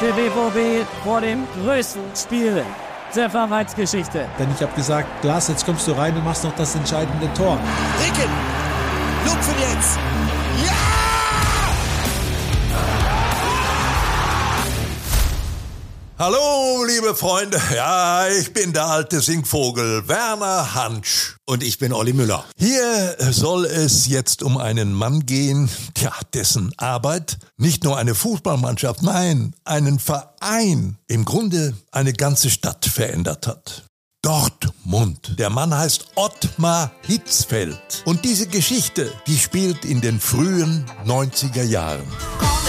der BVB vor dem größten Spiel der Vereinsgeschichte. Denn ich habe gesagt, Glas, jetzt kommst du rein und machst noch das entscheidende Tor. Ricken, Lupfen jetzt. Ja! Hallo, liebe Freunde. Ja, ich bin der alte Singvogel Werner Hansch. Und ich bin Olli Müller. Hier soll es jetzt um einen Mann gehen, ja, dessen Arbeit nicht nur eine Fußballmannschaft, nein, einen Verein, im Grunde eine ganze Stadt verändert hat. Dortmund. Der Mann heißt Ottmar Hitzfeld. Und diese Geschichte, die spielt in den frühen 90er Jahren. Es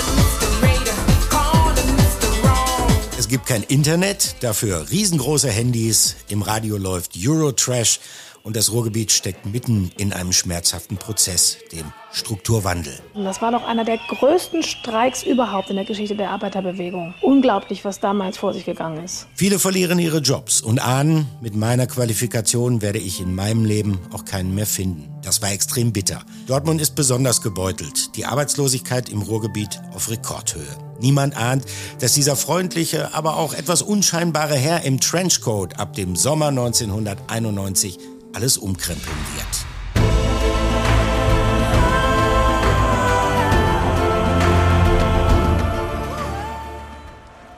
gibt kein Internet, dafür riesengroße Handys, im Radio läuft Eurotrash und das Ruhrgebiet steckt mitten in einem schmerzhaften Prozess, dem Strukturwandel. Das war doch einer der größten Streiks überhaupt in der Geschichte der Arbeiterbewegung. Unglaublich, was damals vor sich gegangen ist. Viele verlieren ihre Jobs und ahnen, mit meiner Qualifikation werde ich in meinem Leben auch keinen mehr finden. Das war extrem bitter. Dortmund ist besonders gebeutelt. Die Arbeitslosigkeit im Ruhrgebiet auf Rekordhöhe. Niemand ahnt, dass dieser freundliche, aber auch etwas unscheinbare Herr im Trenchcoat ab dem Sommer 1991 alles umkrempeln wird.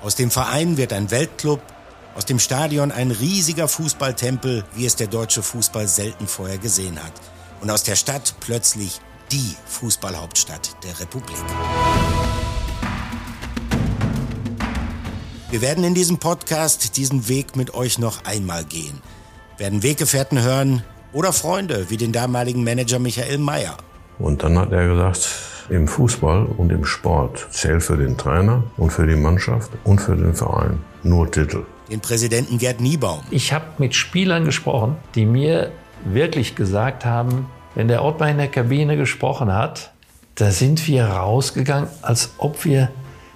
Aus dem Verein wird ein Weltclub, aus dem Stadion ein riesiger Fußballtempel, wie es der deutsche Fußball selten vorher gesehen hat. Und aus der Stadt plötzlich die Fußballhauptstadt der Republik. Wir werden in diesem Podcast diesen Weg mit euch noch einmal gehen. Werden Weggefährten hören oder Freunde wie den damaligen Manager Michael Mayer. Und dann hat er gesagt, im Fußball und im Sport zählt für den Trainer und für die Mannschaft und für den Verein nur Titel. Den Präsidenten Gerd Niebaum. Ich habe mit Spielern gesprochen, die mir wirklich gesagt haben, wenn der Ottmar in der Kabine gesprochen hat, da sind wir rausgegangen, als ob wir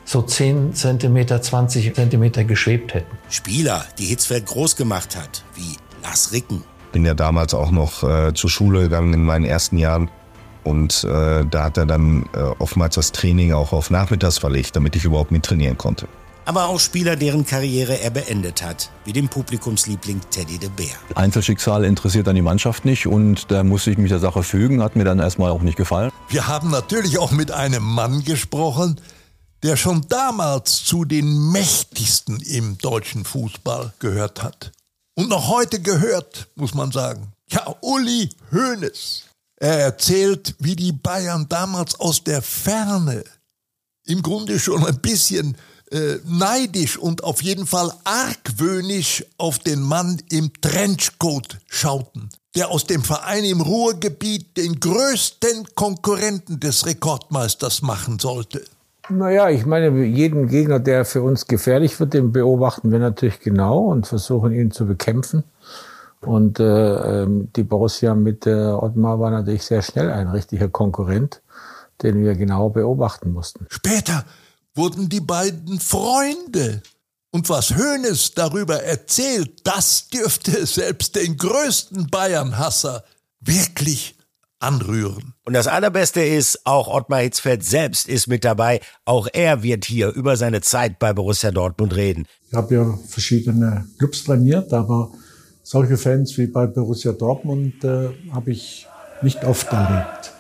so 10 cm, 20 cm geschwebt hätten. Spieler, die Hitzfeld groß gemacht hat, wie Lars Ricken. Bin ja damals auch noch äh, zur Schule gegangen in meinen ersten Jahren. Und äh, da hat er dann äh, oftmals das Training auch auf Nachmittags verlegt, damit ich überhaupt mittrainieren konnte. Aber auch Spieler, deren Karriere er beendet hat, wie den Publikumsliebling Teddy de Beer. Einzelschicksal interessiert dann die Mannschaft nicht und da musste ich mich der Sache fügen, hat mir dann erstmal auch nicht gefallen. Wir haben natürlich auch mit einem Mann gesprochen, der schon damals zu den mächtigsten im deutschen Fußball gehört hat. Und noch heute gehört, muss man sagen. Ja, Uli Hoeneß. Er erzählt, wie die Bayern damals aus der Ferne im Grunde schon ein bisschen äh, neidisch und auf jeden Fall argwöhnisch auf den Mann im Trenchcoat schauten, der aus dem Verein im Ruhrgebiet den größten Konkurrenten des Rekordmeisters machen sollte. Naja, ich meine, jeden Gegner, der für uns gefährlich wird, den beobachten wir natürlich genau und versuchen ihn zu bekämpfen. Und äh, ähm, die Borussia mit äh, Ottmar war natürlich sehr schnell ein richtiger Konkurrent, den wir genau beobachten mussten. Später wurden die beiden Freunde. Und was Hoeneß darüber erzählt, das dürfte selbst den größten Bayern-Hasser wirklich anrühren. Und das Allerbeste ist, auch Ottmar Hitzfeld selbst ist mit dabei. Auch er wird hier über seine Zeit bei Borussia Dortmund reden. Ich habe ja verschiedene Clubs trainiert, aber solche Fans wie bei Borussia Dortmund äh, habe ich nicht oft erlebt.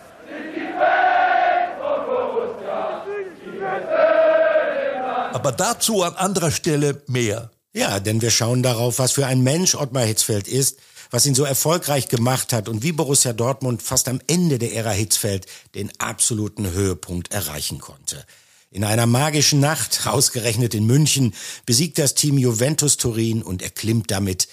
Aber dazu an anderer Stelle mehr. Ja, denn wir schauen darauf, was für ein Mensch Ottmar Hitzfeld ist, was ihn so erfolgreich gemacht hat und wie Borussia Dortmund fast am Ende der Ära Hitzfeld den absoluten Höhepunkt erreichen konnte. In einer magischen Nacht, ausgerechnet in München, besiegt das Team Juventus Turin und erklimmt damit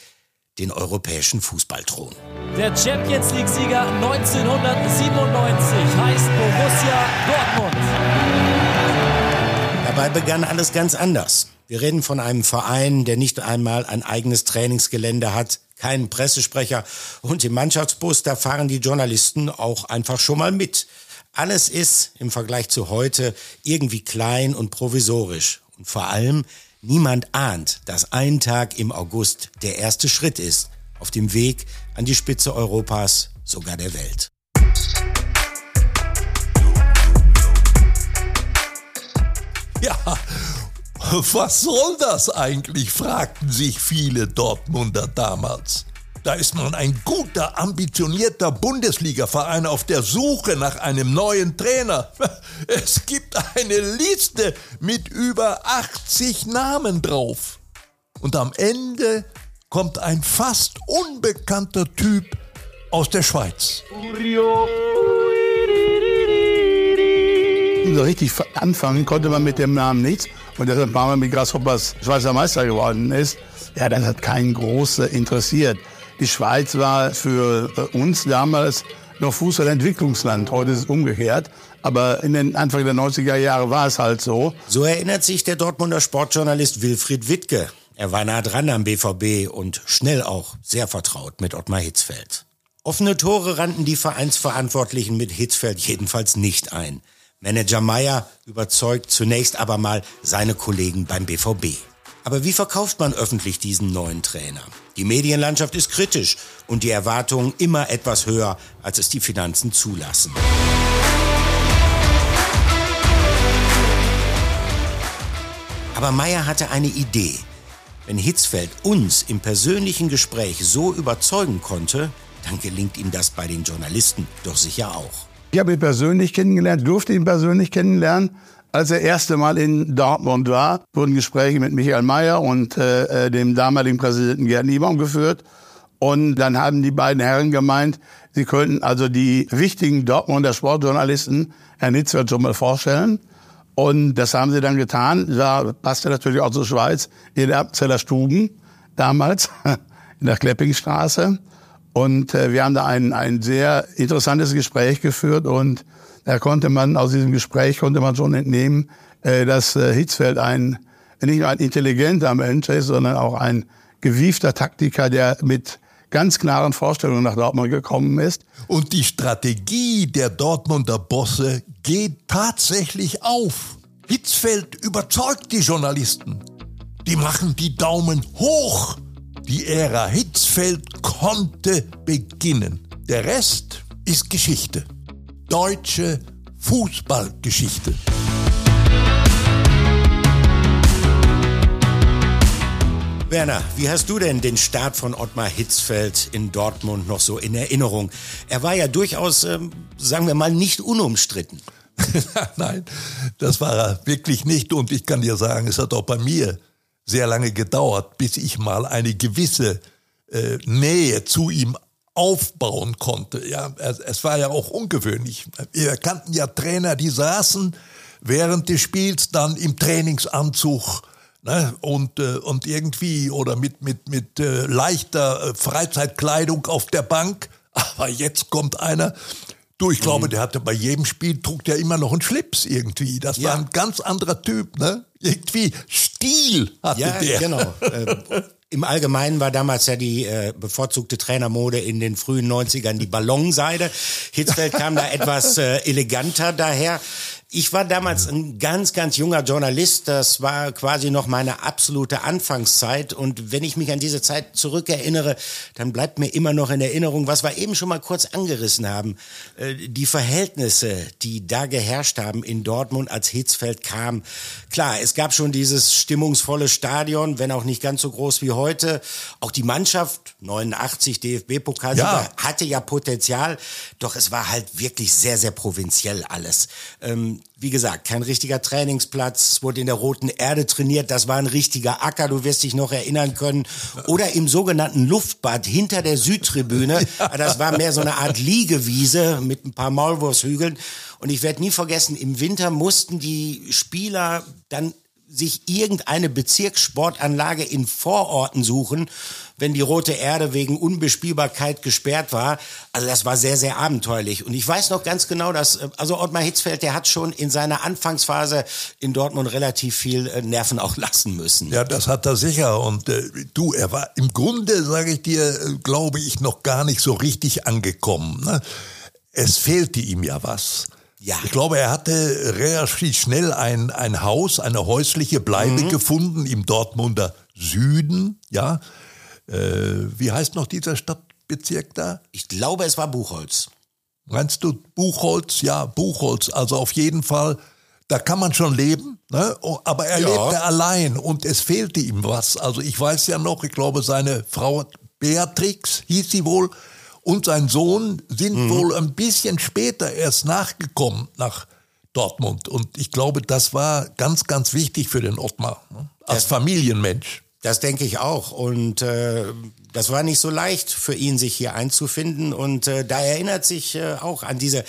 den europäischen Fußballthron. Der Champions League-Sieger 1997 heißt Borussia Dortmund. Dabei begann alles ganz anders. Wir reden von einem Verein, der nicht einmal ein eigenes Trainingsgelände hat, keinen Pressesprecher und im Mannschaftsbus, da fahren die Journalisten auch einfach schon mal mit. Alles ist im Vergleich zu heute irgendwie klein und provisorisch. Und vor allem, niemand ahnt, dass ein Tag im August der erste Schritt ist auf dem Weg an die Spitze Europas, sogar der Welt. Ja, Was soll das eigentlich, fragten sich viele Dortmunder damals. Da ist nun ein guter, ambitionierter Bundesligaverein auf der Suche nach einem neuen Trainer. Es gibt eine Liste mit über 80 Namen drauf. Und am Ende kommt ein fast unbekannter Typ aus der Schweiz. So richtig anfangen konnte man mit dem Namen nichts. Und deshalb war man mit Grasshoppers Schweizer Meister geworden ist. Ja, das hat keinen groß interessiert. Die Schweiz war für uns damals noch Fußballentwicklungsland. Heute ist es umgekehrt. Aber in den Anfang der 90er Jahre war es halt so. So erinnert sich der Dortmunder Sportjournalist Wilfried Wittke. Er war nah dran am BVB und schnell auch sehr vertraut mit Ottmar Hitzfeld. Offene Tore rannten die Vereinsverantwortlichen mit Hitzfeld jedenfalls nicht ein. Manager Meyer überzeugt zunächst aber mal seine Kollegen beim BVB. Aber wie verkauft man öffentlich diesen neuen Trainer? Die Medienlandschaft ist kritisch und die Erwartungen immer etwas höher, als es die Finanzen zulassen. Aber Meyer hatte eine Idee. Wenn Hitzfeld uns im persönlichen Gespräch so überzeugen konnte, dann gelingt ihm das bei den Journalisten doch sicher auch. Ich habe ihn persönlich kennengelernt, durfte ihn persönlich kennenlernen. Als er erste Mal in Dortmund war, wurden Gespräche mit Michael Mayer und äh, äh, dem damaligen Präsidenten Gerd Niebaum geführt. Und dann haben die beiden Herren gemeint, sie könnten also die wichtigen Dortmunder Sportjournalisten Herrn Hitzfeld schon mal vorstellen. Und das haben sie dann getan. Da passte natürlich auch zur Schweiz in der Abzeller Stuben damals in der Kleppingstraße. Und äh, wir haben da ein, ein sehr interessantes Gespräch geführt und da konnte man aus diesem Gespräch konnte man schon entnehmen, äh, dass äh, Hitzfeld ein nicht nur ein intelligenter Mensch ist, sondern auch ein gewiefter Taktiker, der mit ganz klaren Vorstellungen nach Dortmund gekommen ist. Und die Strategie der Dortmunder Bosse geht tatsächlich auf. Hitzfeld überzeugt die Journalisten. Die machen die Daumen hoch. Die Ära Hitzfeld konnte beginnen. Der Rest ist Geschichte. Deutsche Fußballgeschichte. Werner, wie hast du denn den Start von Ottmar Hitzfeld in Dortmund noch so in Erinnerung? Er war ja durchaus, ähm, sagen wir mal, nicht unumstritten. Nein, das war er wirklich nicht. Und ich kann dir sagen, es hat auch bei mir sehr lange gedauert, bis ich mal eine gewisse äh, Nähe zu ihm aufbauen konnte. Ja, es, es, war ja auch ungewöhnlich. Wir kannten ja Trainer, die saßen während des Spiels dann im Trainingsanzug ne, und, äh, und irgendwie oder mit, mit, mit äh, leichter äh, Freizeitkleidung auf der Bank. Aber jetzt kommt einer, Du, ich glaube, mhm. der hatte bei jedem Spiel, trug der immer noch einen Schlips irgendwie. Das ja. war ein ganz anderer Typ, ne? Irgendwie Stil hatte ja, der. genau. Äh, Im Allgemeinen war damals ja die äh, bevorzugte Trainermode in den frühen 90ern die Ballonseide. Hitzfeld kam da etwas äh, eleganter daher. Ich war damals ein ganz, ganz junger Journalist. Das war quasi noch meine absolute Anfangszeit. Und wenn ich mich an diese Zeit zurückerinnere, dann bleibt mir immer noch in Erinnerung, was wir eben schon mal kurz angerissen haben. Äh, die Verhältnisse, die da geherrscht haben in Dortmund, als Hitzfeld kam. Klar, es gab schon dieses stimmungsvolle Stadion, wenn auch nicht ganz so groß wie heute. Auch die Mannschaft, 89 DFB-Pokal, ja. hatte ja Potenzial. Doch es war halt wirklich sehr, sehr provinziell alles. Ähm, wie gesagt, kein richtiger Trainingsplatz, es wurde in der roten Erde trainiert, das war ein richtiger Acker, du wirst dich noch erinnern können. Oder im sogenannten Luftbad hinter der Südtribüne, das war mehr so eine Art Liegewiese mit ein paar Maulwurfshügeln. Und ich werde nie vergessen, im Winter mussten die Spieler dann sich irgendeine Bezirkssportanlage in Vororten suchen, wenn die Rote Erde wegen Unbespielbarkeit gesperrt war. Also das war sehr, sehr abenteuerlich. Und ich weiß noch ganz genau, dass, äh, also Ottmar Hitzfeld, der hat schon in seiner Anfangsphase in Dortmund relativ viel äh, Nerven auch lassen müssen. Ja, das hat er sicher. Und äh, du, er war im Grunde, sage ich dir, äh, glaube ich, noch gar nicht so richtig angekommen. Ne? Es fehlte ihm ja was. Ja. Ich glaube, er hatte relativ schnell ein, ein Haus, eine häusliche Bleibe mhm. gefunden im Dortmunder Süden, ja. Äh, wie heißt noch dieser Stadtbezirk da? Ich glaube, es war Buchholz. Meinst du Buchholz? Ja, Buchholz. Also auf jeden Fall da kann man schon leben, ne? Aber er Ja. lebte allein und es fehlte ihm was. Also ich weiß ja noch, ich glaube, seine Frau Beatrix hieß sie wohl und sein Sohn sind Mhm. wohl ein bisschen später erst nachgekommen nach Dortmund. Und ich glaube, das war ganz, ganz wichtig für den Ottmar, ne? als Familienmensch. Das denke ich auch. Und äh, das war nicht so leicht für ihn, sich hier einzufinden. Und äh, da erinnert sich äh, auch an diese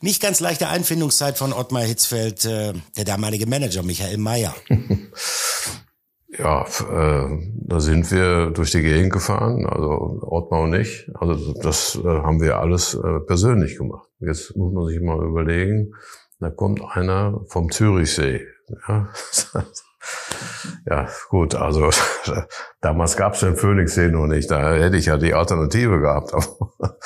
nicht ganz leichte Einfindungszeit von Ottmar Hitzfeld, äh, der damalige Manager Michael Mayer. Ja, äh, da sind wir durch die Gegend gefahren, also Ottmar und ich. Also das äh, haben wir alles äh, persönlich gemacht. Jetzt muss man sich mal überlegen, da kommt einer vom Zürichsee. Ja, ja gut, also damals gab es den Phoenixsee noch nicht. Da hätte ich ja die Alternative gehabt. Aber,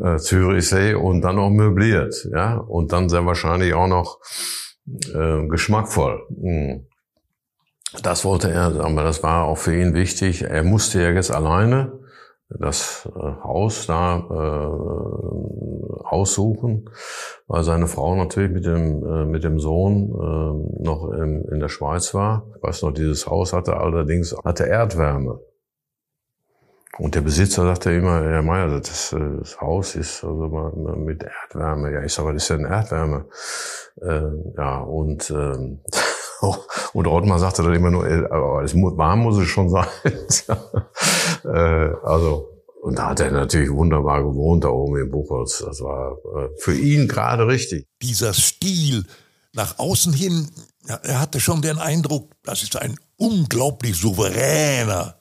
äh, Zürichsee und dann noch möbliert. Ja, und dann sehr wahrscheinlich auch noch äh, geschmackvoll. Hm. Das wollte er, aber das war auch für ihn wichtig. Er musste ja jetzt alleine das äh, Haus da äh, aussuchen, weil seine Frau natürlich mit dem äh, mit dem Sohn äh, noch in, in der Schweiz war. Ich weiß noch, dieses Haus hatte allerdings hatte Erdwärme. Und der Besitzer sagte immer, Herr Meier, das, äh, das Haus ist also mit Erdwärme. Ja, ich sag, was ist denn Erdwärme? Äh, ja, und ähm, und Ottmar sagte dann immer nur, äh, aber muss, warm muss es schon sein. äh, also, und da hat er natürlich wunderbar gewohnt, da oben in Buchholz. Das war äh, für ihn gerade richtig. Dieser Stil nach außen hin, er hatte schon den Eindruck, das ist ein unglaublich souveräner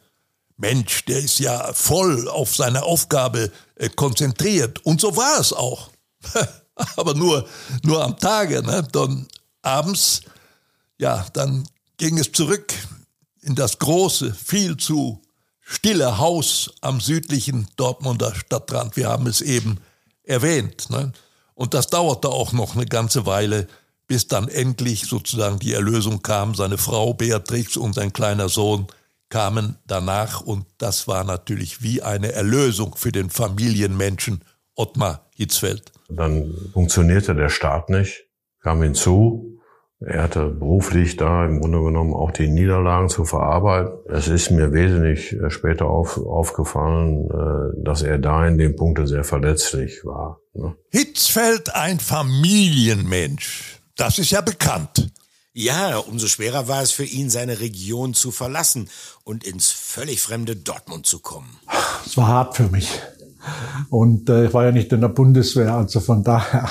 Mensch, der ist ja voll auf seine Aufgabe konzentriert. Und so war es auch. Aber nur, nur am Tage, ne? Dann abends, ja, dann ging es zurück in das große, viel zu stille Haus am südlichen Dortmunder Stadtrand. Wir haben es eben erwähnt. Ne? Und das dauerte auch noch eine ganze Weile, bis dann endlich sozusagen die Erlösung kam. Seine Frau Beatrix und sein kleiner Sohn kamen danach und das war natürlich wie eine Erlösung für den Familienmenschen Ottmar Hitzfeld. Dann funktionierte der Start nicht, kam hinzu. Er hatte beruflich da im Grunde genommen auch die Niederlagen zu verarbeiten. Es ist mir wesentlich äh, später auf, aufgefallen, äh, dass er da in dem Punkte sehr verletzlich war. Ne? Hitzfeld ein Familienmensch. Das ist ja bekannt. Ja, umso schwerer war es für ihn, seine Region zu verlassen und ins völlig fremde Dortmund zu kommen. Es war hart für mich. Und äh, ich war ja nicht in der Bundeswehr, also von daher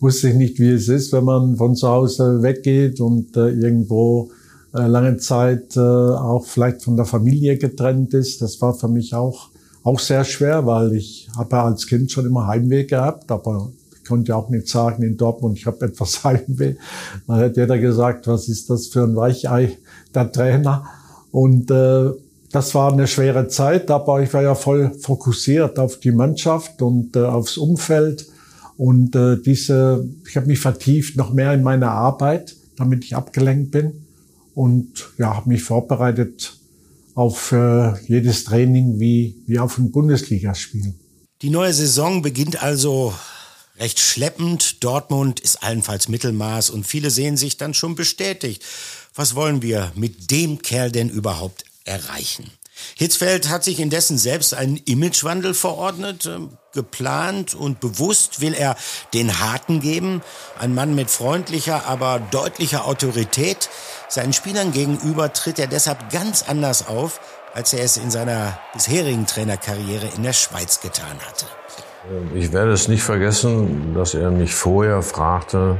wusste ich nicht, wie es ist, wenn man von zu Hause weggeht und äh, irgendwo äh, lange Zeit äh, auch vielleicht von der Familie getrennt ist. Das war für mich auch auch sehr schwer, weil ich habe ja als Kind schon immer Heimweh gehabt, aber ich konnte ja auch nicht sagen in Dortmund, ich habe etwas Heimweh. Dann hätte jeder gesagt, was ist das für ein Weichei, der Trainer. Und äh, das war eine schwere Zeit, aber ich war ja voll fokussiert auf die Mannschaft und äh, aufs Umfeld. Und äh, diese, ich habe mich vertieft noch mehr in meine Arbeit, damit ich abgelenkt bin. Und ja, habe mich vorbereitet auf äh, jedes Training wie, wie auf ein Bundesligaspiel. Die neue Saison beginnt also recht schleppend. Dortmund ist allenfalls Mittelmaß und viele sehen sich dann schon bestätigt. Was wollen wir mit dem Kerl denn überhaupt erreichen? Hitzfeld hat sich indessen selbst einen Imagewandel verordnet, äh, geplant und bewusst will er den Harten geben. Ein Mann mit freundlicher, aber deutlicher Autorität. Seinen Spielern gegenüber tritt er deshalb ganz anders auf, als er es in seiner bisherigen Trainerkarriere in der Schweiz getan hatte. Ich werde es nicht vergessen, dass er mich vorher fragte,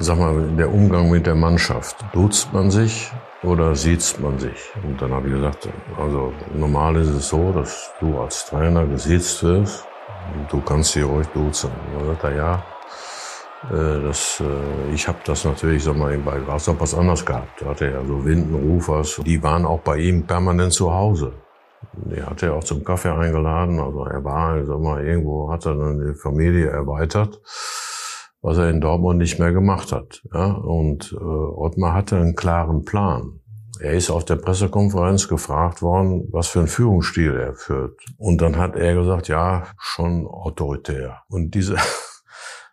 sag mal, der Umgang mit der Mannschaft. Duzt man sich oder sieht man sich? Und dann habe ich gesagt, also normal ist es so, dass du als Trainer gesiezt wirst. Du kannst sie ruhig duzen. Und dann sagt er, ja, äh, das, äh, ich habe das natürlich, sag mal, bei Grasshoppers anders gehabt. Da hatte er so Windenrufers, die waren auch bei ihm permanent zu Hause. Die hat er auch zum Kaffee eingeladen. Also er war, sag mal, irgendwo hat er dann die Familie erweitert, was er in Dortmund nicht mehr gemacht hat. Ja? Und äh, Ottmar hatte einen klaren Plan. Er ist auf der Pressekonferenz gefragt worden, was für einen Führungsstil er führt. Und dann hat er gesagt, ja, schon autoritär. Und diese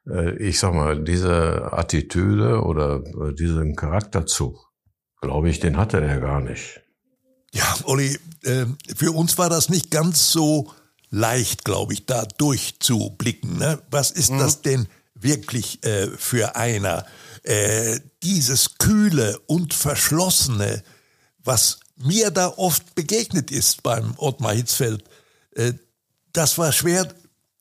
äh, ich sag mal, diese Attitüde oder äh, diesen Charakterzug, glaube ich, den hatte er gar nicht. Ja, Olli, äh, für uns war das nicht ganz so leicht, glaube ich, da durchzublicken. Ne? Was ist mhm. das denn wirklich äh, für einer? Äh, dieses kühle und verschlossene, was mir da oft begegnet ist beim Ottmar Hitzfeld, äh, das war schwer,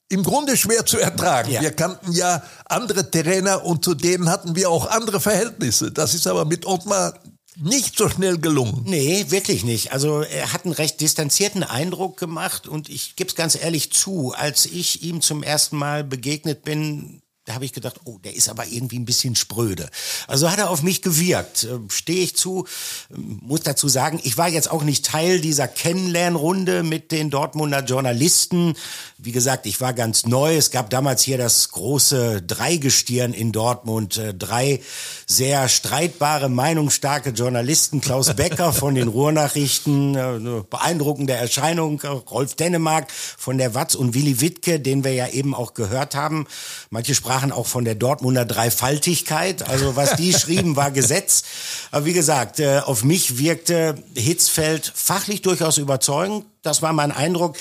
im Grunde schwer zu ertragen. Ja. Wir kannten ja andere Trainer und zu denen hatten wir auch andere Verhältnisse. Das ist aber mit Ottmar nicht so schnell gelungen. Nee, wirklich nicht. Also er hat einen recht distanzierten Eindruck gemacht und ich gebe es ganz ehrlich zu, als ich ihm zum ersten Mal begegnet bin, da habe ich gedacht, oh, der ist aber irgendwie ein bisschen spröde. Also hat er auf mich gewirkt. Äh, Stehe ich zu, ähm, muss dazu sagen, ich war jetzt auch nicht Teil dieser Kennenlernrunde mit den Dortmunder Journalisten. Wie gesagt, ich war ganz neu. Es gab damals hier das große Dreigestirn in Dortmund. Äh, drei sehr streitbare, meinungsstarke Journalisten. Klaus Becker von den Ruhrnachrichten, äh, beeindruckende Erscheinung. Rolf Dennemark von der Watz und Willi Wittke, den wir ja eben auch gehört haben. Manche sprachen sprachen auch von der Dortmunder Dreifaltigkeit. Also was die schrieben, war Gesetz. Aber wie gesagt, äh, auf mich wirkte Hitzfeld fachlich durchaus überzeugend. Das war mein Eindruck.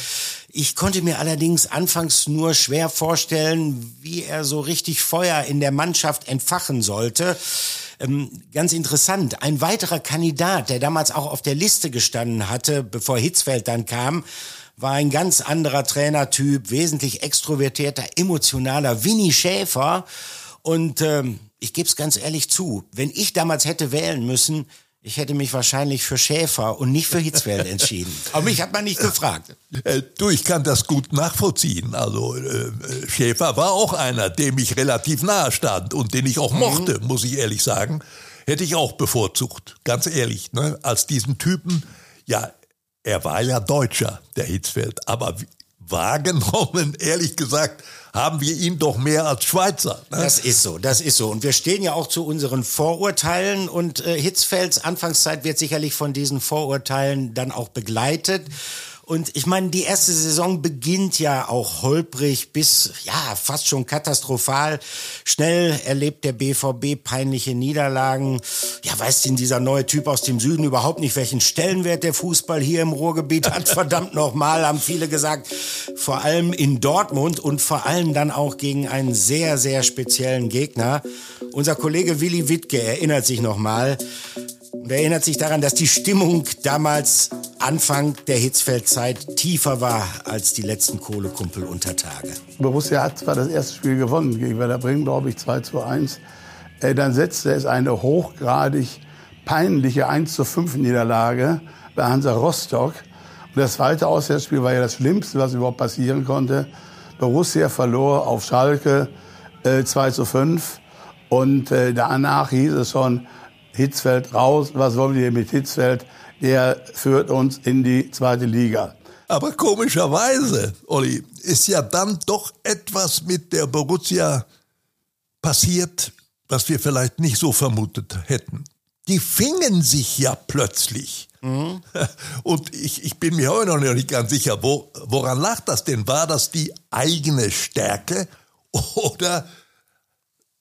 Ich konnte mir allerdings anfangs nur schwer vorstellen, wie er so richtig Feuer in der Mannschaft entfachen sollte. Ähm, ganz interessant, ein weiterer Kandidat, der damals auch auf der Liste gestanden hatte, bevor Hitzfeld dann kam, war ein ganz anderer Trainertyp, wesentlich extrovertierter, emotionaler Winnie Schäfer. Und ähm, ich gebe es ganz ehrlich zu, wenn ich damals hätte wählen müssen, ich hätte mich wahrscheinlich für Schäfer und nicht für Hitzfeld entschieden. Aber mich hat man nicht gefragt. Äh, du, ich kann das gut nachvollziehen. Also äh, Schäfer war auch einer, dem ich relativ nahe stand und den ich auch mhm. mochte, muss ich ehrlich sagen. Hätte ich auch bevorzugt, ganz ehrlich. Ne? Als diesen Typen, ja, er war ja Deutscher, der Hitzfeld, aber wahrgenommen, ehrlich gesagt, haben wir ihn doch mehr als Schweizer. Ne? Das ist so, das ist so. Und wir stehen ja auch zu unseren Vorurteilen und äh, Hitzfelds Anfangszeit wird sicherlich von diesen Vorurteilen dann auch begleitet. Und ich meine, die erste Saison beginnt ja auch holprig bis, ja, fast schon katastrophal. Schnell erlebt der BVB peinliche Niederlagen. Ja, weiß denn dieser neue Typ aus dem Süden überhaupt nicht, welchen Stellenwert der Fußball hier im Ruhrgebiet hat? Verdammt nochmal, haben viele gesagt. Vor allem in Dortmund und vor allem dann auch gegen einen sehr, sehr speziellen Gegner. Unser Kollege Willi Wittke erinnert sich nochmal und erinnert sich daran, dass die Stimmung damals Anfang der Hitzfeldzeit tiefer war als die letzten Kohlekumpel unter Tage. Borussia hat zwar das erste Spiel gewonnen gegen Werder Bremen, glaube ich, 2 zu 1. Äh, dann setzte es eine hochgradig peinliche 1 zu 5 Niederlage bei Hansa Rostock. Und das zweite Auswärtsspiel war ja das Schlimmste, was überhaupt passieren konnte. Borussia verlor auf Schalke äh, 2 zu 5. Und äh, danach hieß es schon, Hitzfeld raus, was wollen wir mit Hitzfeld? Der führt uns in die zweite Liga. Aber komischerweise, Olli, ist ja dann doch etwas mit der Borussia passiert, was wir vielleicht nicht so vermutet hätten. Die fingen sich ja plötzlich. Mhm. Und ich, ich bin mir heute noch nicht ganz sicher, wo, woran lag das denn? War das die eigene Stärke oder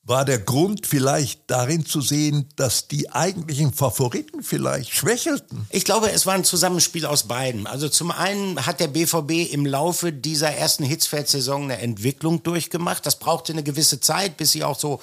war der Grund vielleicht darin zu sehen, dass die eigentlichen Favoriten vielleicht schwächelten? Ich glaube, es war ein Zusammenspiel aus beiden. Also zum einen hat der BVB im Laufe dieser ersten Hitzfeld-Saison eine Entwicklung durchgemacht. Das brauchte eine gewisse Zeit, bis sie auch so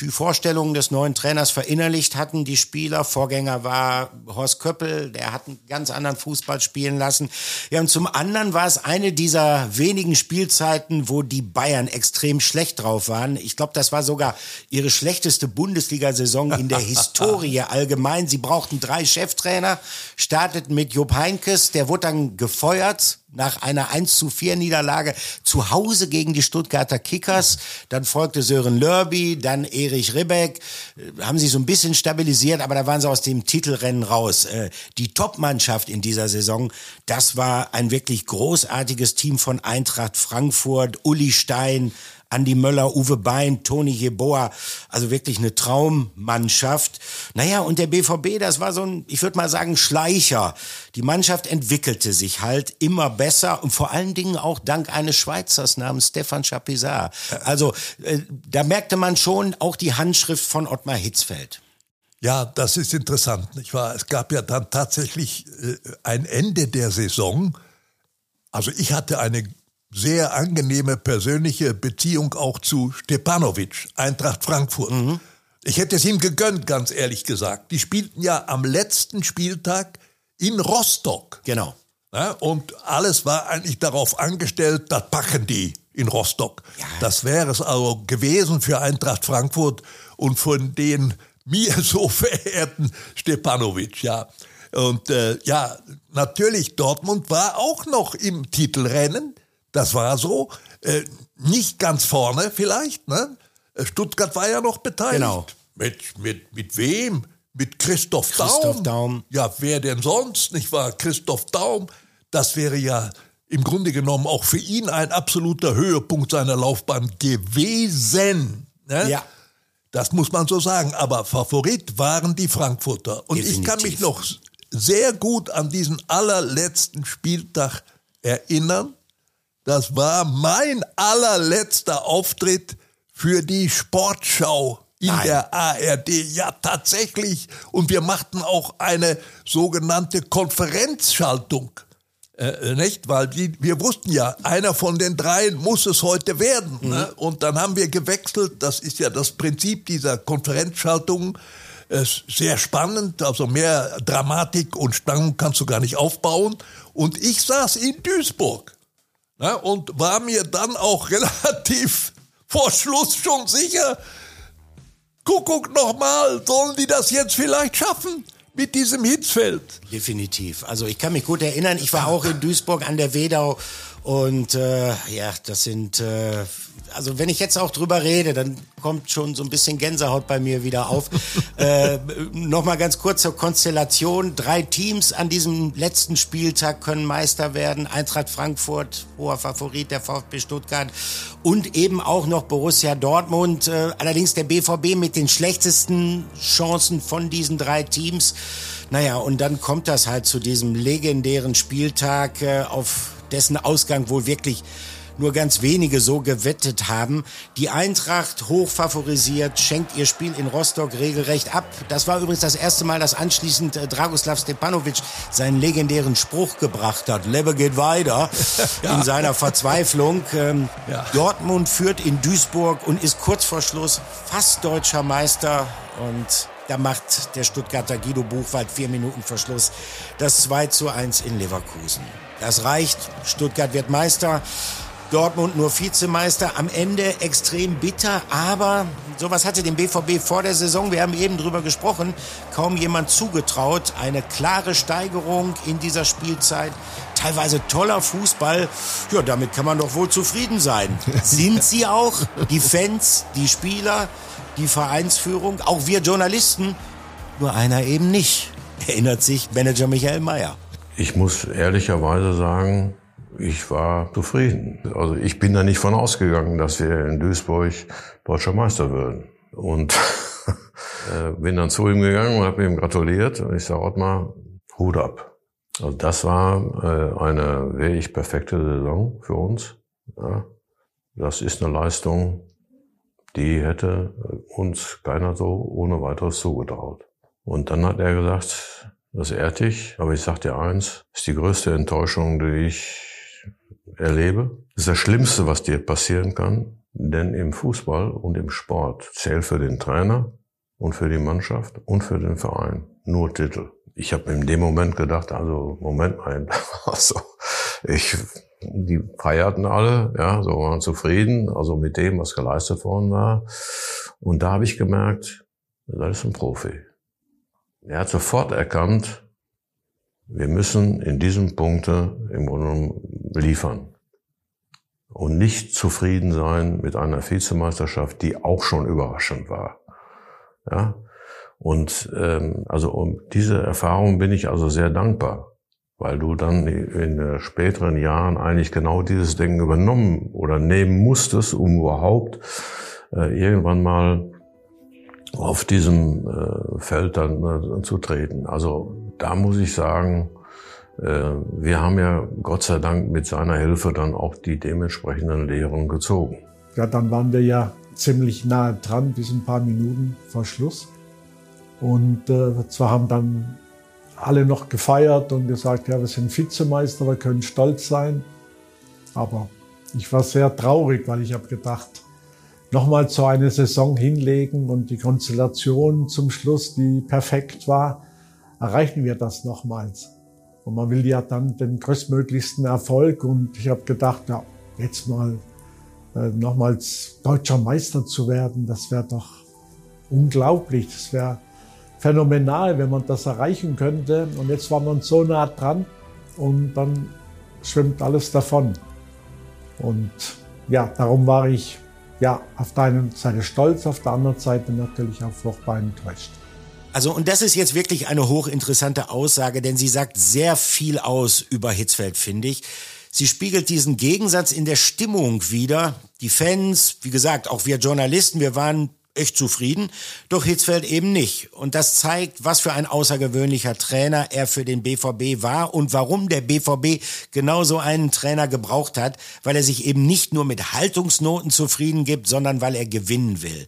die Vorstellungen des neuen Trainers verinnerlicht hatten, die Spieler. Vorgänger war Horst Köppel, der hat einen ganz anderen Fußball spielen lassen. Ja, und zum anderen war es eine dieser wenigen Spielzeiten, wo die Bayern extrem schlecht drauf waren. Ich glaube, das war sogar ihre schlechteste Bundesliga-Saison in der Historie allgemein. Sie brauchten drei Cheftrainer, starteten mit Jupp Heinkes, der wurde dann gefeuert nach einer 1 zu 4 Niederlage zu Hause gegen die Stuttgarter Kickers. Dann folgte Sören Lörby, dann Erich Ribbeck. Äh, haben sich so ein bisschen stabilisiert, aber da waren sie aus dem Titelrennen raus. Äh, die Top-Mannschaft in dieser Saison, das war ein wirklich großartiges Team von Eintracht Frankfurt, Uli Stein, Andi Möller, Uwe Bein, Toni Jeboa, also wirklich eine Traummannschaft. Naja, und der BVB, das war so ein, ich würde mal sagen, Schleicher. Die Mannschaft entwickelte sich halt immer besser und vor allen Dingen auch dank eines Schweizers namens Stefan Chapisard. Also äh, da merkte man schon auch die Handschrift von Ottmar Hitzfeld. Ja, das ist interessant, nicht wahr? Es gab ja dann tatsächlich äh, ein Ende der Saison. Also ich hatte eine sehr angenehme persönliche Beziehung auch zu Stepanovic, Eintracht Frankfurt. Mhm. Ich hätte es ihm gegönnt, ganz ehrlich gesagt. Die spielten ja am letzten Spieltag in Rostock. Genau. Ja, und alles war eigentlich darauf angestellt, das packen die in Rostock. Ja. Das wäre es also gewesen für Eintracht Frankfurt und von den mir so verehrten Stepanovic, ja. Und äh, ja, natürlich, Dortmund war auch noch im Titelrennen. Das war so. Äh, nicht ganz vorne vielleicht. Ne? Stuttgart war ja noch beteiligt. Genau. Mit, mit, mit wem? Mit Christoph, Christoph Daum. Daum. Ja, wer denn sonst, nicht wahr? Christoph Daum. Das wäre ja im Grunde genommen auch für ihn ein absoluter Höhepunkt seiner Laufbahn gewesen. Ne? Ja. Das muss man so sagen. Aber Favorit waren die Frankfurter. Und Definitiv. ich kann mich noch sehr gut an diesen allerletzten Spieltag erinnern. Das war mein allerletzter Auftritt für die Sportschau in Nein. der ARD. Ja, tatsächlich. Und wir machten auch eine sogenannte Konferenzschaltung. Äh, nicht? Weil die, wir wussten ja, einer von den dreien muss es heute werden. Mhm. Ne? Und dann haben wir gewechselt. Das ist ja das Prinzip dieser Konferenzschaltung. Ist sehr spannend, also mehr Dramatik und Spannung kannst du gar nicht aufbauen. Und ich saß in Duisburg ne? und war mir dann auch relativ vor Schluss schon sicher, Kuckuck nochmal, sollen die das jetzt vielleicht schaffen? mit diesem Hitzfeld. Definitiv. Also ich kann mich gut erinnern, ich war auch in Duisburg an der Wedau und äh, ja, das sind äh, also wenn ich jetzt auch drüber rede, dann kommt schon so ein bisschen Gänsehaut bei mir wieder auf. äh, Nochmal ganz kurz zur Konstellation. Drei Teams an diesem letzten Spieltag können Meister werden. Eintracht Frankfurt, hoher Favorit, der VfB Stuttgart und eben auch noch Borussia Dortmund. Äh, allerdings der BVB mit den schlechtesten Chancen von diesen drei Teams. Naja, und dann kommt das halt zu diesem legendären Spieltag, äh, auf dessen Ausgang wohl wirklich nur ganz wenige so gewettet haben. Die Eintracht hoch favorisiert, schenkt ihr Spiel in Rostock regelrecht ab. Das war übrigens das erste Mal, dass anschließend äh, Dragoslav Stepanovic seinen legendären Spruch gebracht hat. Lebe geht weiter ja. in seiner Verzweiflung. Ähm, ja. Dortmund führt in Duisburg und ist kurz vor Schluss fast deutscher Meister und da macht der Stuttgarter Guido Buchwald vier Minuten Verschluss das 2 zu 1 in Leverkusen. Das reicht. Stuttgart wird Meister. Dortmund nur Vizemeister. Am Ende extrem bitter, aber sowas hatte dem BVB vor der Saison, wir haben eben drüber gesprochen, kaum jemand zugetraut. Eine klare Steigerung in dieser Spielzeit. Teilweise toller Fußball. Ja, damit kann man doch wohl zufrieden sein. Sind sie auch? Die Fans, die Spieler, die Vereinsführung, auch wir Journalisten. Nur einer eben nicht. Erinnert sich Manager Michael Mayer. Ich muss ehrlicherweise sagen, ich war zufrieden. Also ich bin da nicht von ausgegangen, dass wir in Duisburg deutscher Meister würden. Und äh, bin dann zu ihm gegangen und habe ihm gratuliert. Und ich sage, Ottmar, Hut ab. Also das war äh, eine wirklich perfekte Saison für uns. Das ist eine Leistung, die hätte uns keiner so ohne weiteres zugetraut. Und dann hat er gesagt, das ehrt dich, aber ich sag dir eins, ist die größte Enttäuschung, die ich erlebe. Das ist das Schlimmste, was dir passieren kann. Denn im Fußball und im Sport zählt für den Trainer und für die Mannschaft und für den Verein nur Titel. Ich habe in dem Moment gedacht, also Moment mal, also ich, die feierten alle, ja, so waren zufrieden, also mit dem, was geleistet worden war. Und da habe ich gemerkt, das ist ein Profi. Er hat sofort erkannt, wir müssen in diesem Punkte im Grunde liefern und nicht zufrieden sein mit einer Vizemeisterschaft, die auch schon überraschend war. Ja, und ähm, also um diese Erfahrung bin ich also sehr dankbar, weil du dann in den späteren Jahren eigentlich genau dieses Denken übernommen oder nehmen musstest, um überhaupt äh, irgendwann mal auf diesem äh, Feld dann äh, zu treten. Also da muss ich sagen, äh, wir haben ja Gott sei Dank mit seiner Hilfe dann auch die dementsprechenden Lehren gezogen. Ja, dann waren wir ja ziemlich nahe dran, bis ein paar Minuten vor Schluss. Und äh, zwar haben dann alle noch gefeiert und gesagt, ja, wir sind Vizemeister, wir können stolz sein. Aber ich war sehr traurig, weil ich habe gedacht, nochmal so eine Saison hinlegen und die Konstellation zum Schluss, die perfekt war, erreichen wir das nochmals. Und man will ja dann den größtmöglichsten Erfolg und ich habe gedacht, ja, jetzt mal äh, nochmals deutscher Meister zu werden, das wäre doch unglaublich, das wäre phänomenal, wenn man das erreichen könnte. Und jetzt war man so nah dran und dann schwimmt alles davon. Und ja, darum war ich ja auf der einen Seite stolz, auf der anderen Seite natürlich auch furchtbar enttäuscht. Also, und das ist jetzt wirklich eine hochinteressante Aussage, denn sie sagt sehr viel aus über Hitzfeld, finde ich. Sie spiegelt diesen Gegensatz in der Stimmung wider. Die Fans, wie gesagt, auch wir Journalisten, wir waren echt zufrieden, doch Hitzfeld eben nicht. Und das zeigt, was für ein außergewöhnlicher Trainer er für den BVB war und warum der BVB genau so einen Trainer gebraucht hat, weil er sich eben nicht nur mit Haltungsnoten zufrieden gibt, sondern weil er gewinnen will.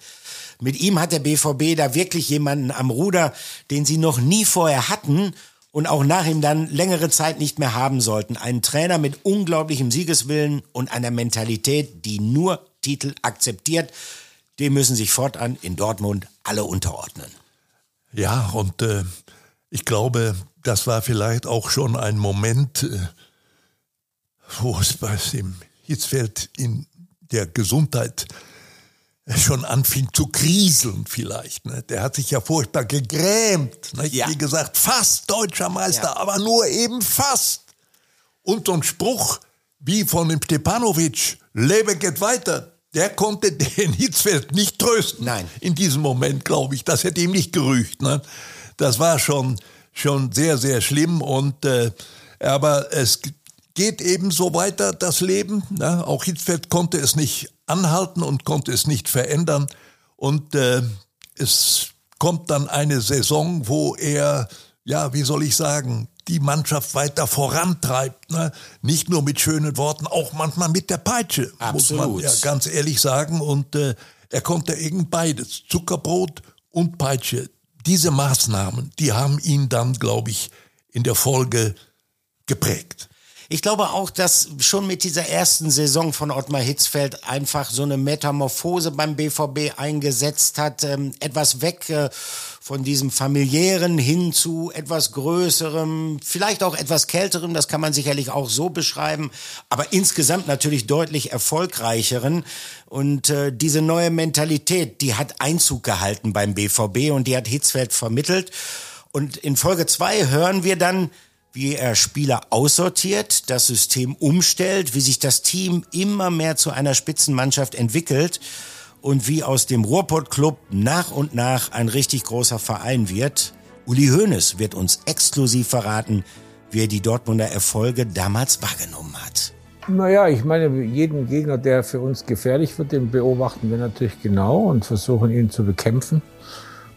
Mit ihm hat der BVB da wirklich jemanden am Ruder, den sie noch nie vorher hatten und auch nach ihm dann längere Zeit nicht mehr haben sollten. Einen Trainer mit unglaublichem Siegeswillen und einer Mentalität, die nur Titel akzeptiert dem müssen sich fortan in Dortmund alle unterordnen. Ja, und äh, ich glaube, das war vielleicht auch schon ein Moment, äh, wo es bei dem Hitzfeld in der Gesundheit schon anfing zu kriseln vielleicht. Ne? Der hat sich ja furchtbar gegrämt. Ne? Ja. Wie gesagt, fast deutscher Meister, ja. aber nur eben fast. Und so ein Spruch wie von dem Stepanovic, Lebe geht weiter, der konnte den Hitzfeld nicht trösten. Nein. In diesem Moment, glaube ich. Das hätte ihm nicht gerücht. Ne? Das war schon, schon sehr, sehr schlimm. Und, äh, aber es geht eben so weiter, das Leben. Ne? Auch Hitzfeld konnte es nicht anhalten und konnte es nicht verändern. Und äh, es kommt dann eine Saison, wo er, ja, wie soll ich sagen, die Mannschaft weiter vorantreibt. Ne? Nicht nur mit schönen Worten, auch manchmal mit der Peitsche, Absolut. muss man ja ganz ehrlich sagen. Und äh, er konnte irgend beides, Zuckerbrot und Peitsche. Diese Maßnahmen, die haben ihn dann, glaube ich, in der Folge geprägt. Ich glaube auch, dass schon mit dieser ersten Saison von Ottmar Hitzfeld einfach so eine Metamorphose beim BVB eingesetzt hat. Ähm, etwas weg äh, von diesem familiären hin zu etwas größerem, vielleicht auch etwas kälterem, das kann man sicherlich auch so beschreiben, aber insgesamt natürlich deutlich erfolgreicheren. Und äh, diese neue Mentalität, die hat Einzug gehalten beim BVB und die hat Hitzfeld vermittelt. Und in Folge zwei hören wir dann, wie er Spieler aussortiert, das System umstellt, wie sich das Team immer mehr zu einer Spitzenmannschaft entwickelt und wie aus dem Ruhrpott-Club nach und nach ein richtig großer Verein wird. Uli Hoeneß wird uns exklusiv verraten, wie er die Dortmunder Erfolge damals wahrgenommen hat. Naja, ich meine, jeden Gegner, der für uns gefährlich wird, den beobachten wir natürlich genau und versuchen ihn zu bekämpfen.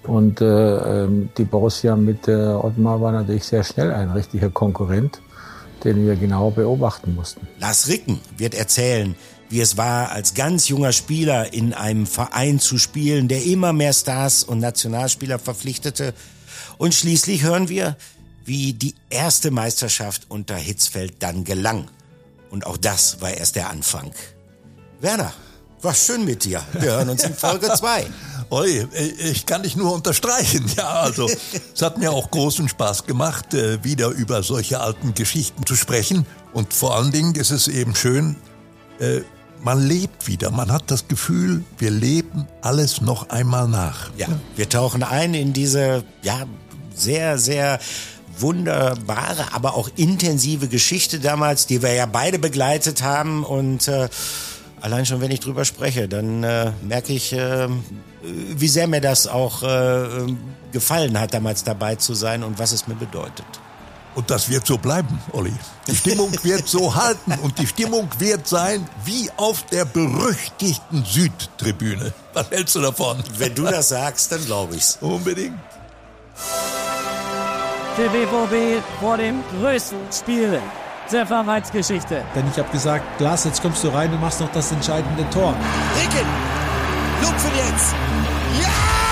Und äh, ähm, die Borussia mit äh, Ottmar war natürlich sehr schnell ein richtiger Konkurrent, den wir genau beobachten mussten. Lars Ricken wird erzählen, wie es war, als ganz junger Spieler in einem Verein zu spielen, der immer mehr Stars und Nationalspieler verpflichtete. Und schließlich hören wir, wie die erste Meisterschaft unter Hitzfeld dann gelang. Und auch das war erst der Anfang. Werner, war schön mit dir. Wir hören uns in Folge 2. Oi, ich kann dich nur unterstreichen. Ja, also es hat mir auch großen Spaß gemacht, äh, wieder über solche alten Geschichten zu sprechen. Und vor allen Dingen ist es eben schön, äh, man lebt wieder. Man hat das Gefühl, wir leben alles noch einmal nach. Ja, wir tauchen ein in diese, ja, sehr, sehr wunderbare, aber auch intensive Geschichte damals, die wir ja beide begleitet haben und äh, allein schon, wenn ich drüber spreche, dann äh, merke ich, äh, wie sehr mir das auch äh, gefallen hat, damals dabei zu sein und was es mir bedeutet. Und das wird so bleiben, Olli. Die Stimmung wird so halten und die Stimmung wird sein wie auf der berüchtigten Südtribüne. Was hältst du davon? Wenn du das sagst, dann glaube ich's. Unbedingt. Der BVB vor dem größten Spiel der Vereinsgeschichte. Denn ich habe gesagt, Glas, jetzt kommst du rein und machst noch das entscheidende Tor. Ricken, Lupfen jetzt. Ja!